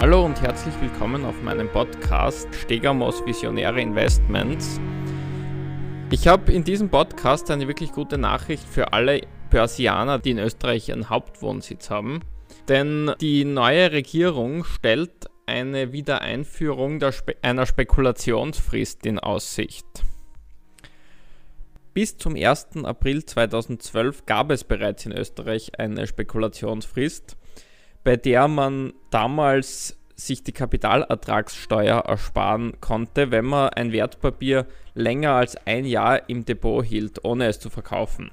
Hallo und herzlich willkommen auf meinem Podcast Stegamos Visionäre Investments. Ich habe in diesem Podcast eine wirklich gute Nachricht für alle Börsianer, die in Österreich ihren Hauptwohnsitz haben. Denn die neue Regierung stellt eine Wiedereinführung Spe einer Spekulationsfrist in Aussicht. Bis zum 1. April 2012 gab es bereits in Österreich eine Spekulationsfrist bei der man damals sich die Kapitalertragssteuer ersparen konnte, wenn man ein Wertpapier länger als ein Jahr im Depot hielt, ohne es zu verkaufen.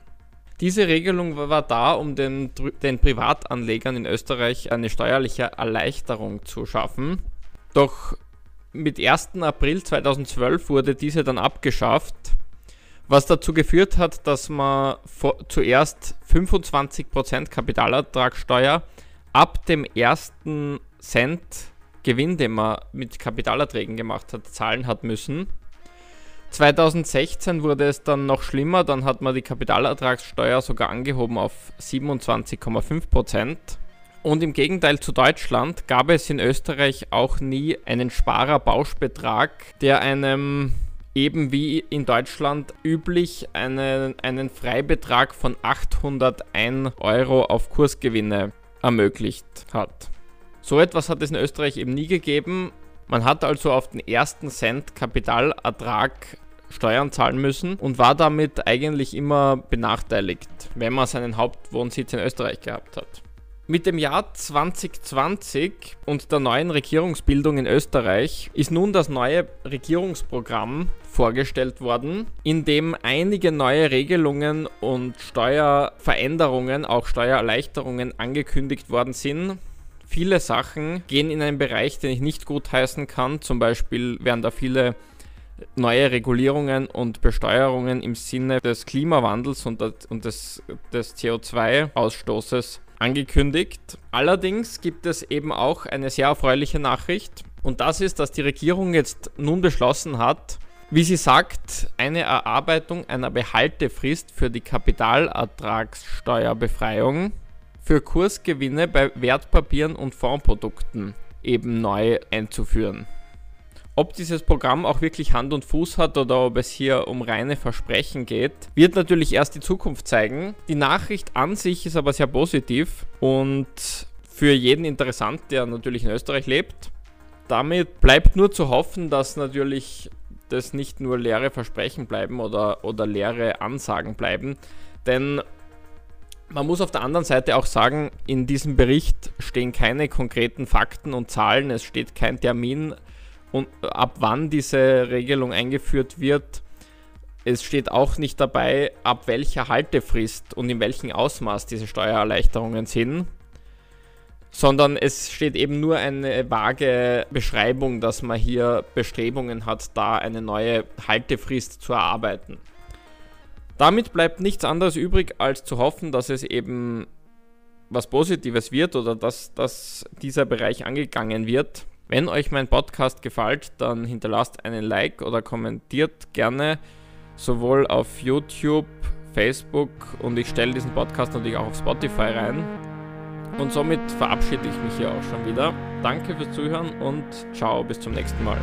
Diese Regelung war da, um den, den Privatanlegern in Österreich eine steuerliche Erleichterung zu schaffen. Doch mit 1. April 2012 wurde diese dann abgeschafft, was dazu geführt hat, dass man zuerst 25% Kapitalertragssteuer ab dem ersten Cent Gewinn, den man mit Kapitalerträgen gemacht hat, zahlen hat müssen. 2016 wurde es dann noch schlimmer, dann hat man die Kapitalertragssteuer sogar angehoben auf 27,5% Und im Gegenteil zu Deutschland gab es in Österreich auch nie einen Sparerbauschbetrag, der einem eben wie in Deutschland üblich einen, einen Freibetrag von 801 Euro auf Kursgewinne ermöglicht hat. So etwas hat es in Österreich eben nie gegeben. Man hat also auf den ersten Cent Kapitalertrag Steuern zahlen müssen und war damit eigentlich immer benachteiligt, wenn man seinen Hauptwohnsitz in Österreich gehabt hat. Mit dem Jahr 2020 und der neuen Regierungsbildung in Österreich ist nun das neue Regierungsprogramm vorgestellt worden, in dem einige neue Regelungen und Steuerveränderungen, auch Steuererleichterungen angekündigt worden sind. Viele Sachen gehen in einen Bereich, den ich nicht gutheißen kann. Zum Beispiel werden da viele neue Regulierungen und Besteuerungen im Sinne des Klimawandels und des, des CO2-Ausstoßes angekündigt. Allerdings gibt es eben auch eine sehr erfreuliche Nachricht. Und das ist, dass die Regierung jetzt nun beschlossen hat, wie sie sagt, eine Erarbeitung einer Behaltefrist für die Kapitalertragssteuerbefreiung für Kursgewinne bei Wertpapieren und Fondsprodukten eben neu einzuführen. Ob dieses Programm auch wirklich Hand und Fuß hat oder ob es hier um reine Versprechen geht, wird natürlich erst die Zukunft zeigen. Die Nachricht an sich ist aber sehr positiv und für jeden interessant, der natürlich in Österreich lebt. Damit bleibt nur zu hoffen, dass natürlich das nicht nur leere Versprechen bleiben oder, oder leere Ansagen bleiben. Denn man muss auf der anderen Seite auch sagen, in diesem Bericht stehen keine konkreten Fakten und Zahlen, es steht kein Termin und ab wann diese Regelung eingeführt wird. Es steht auch nicht dabei, ab welcher Haltefrist und in welchem Ausmaß diese Steuererleichterungen sind, sondern es steht eben nur eine vage Beschreibung, dass man hier Bestrebungen hat, da eine neue Haltefrist zu erarbeiten. Damit bleibt nichts anderes übrig, als zu hoffen, dass es eben was Positives wird oder dass, dass dieser Bereich angegangen wird. Wenn euch mein Podcast gefällt, dann hinterlasst einen Like oder kommentiert gerne sowohl auf YouTube, Facebook und ich stelle diesen Podcast natürlich auch auf Spotify rein. Und somit verabschiede ich mich hier auch schon wieder. Danke fürs Zuhören und ciao, bis zum nächsten Mal.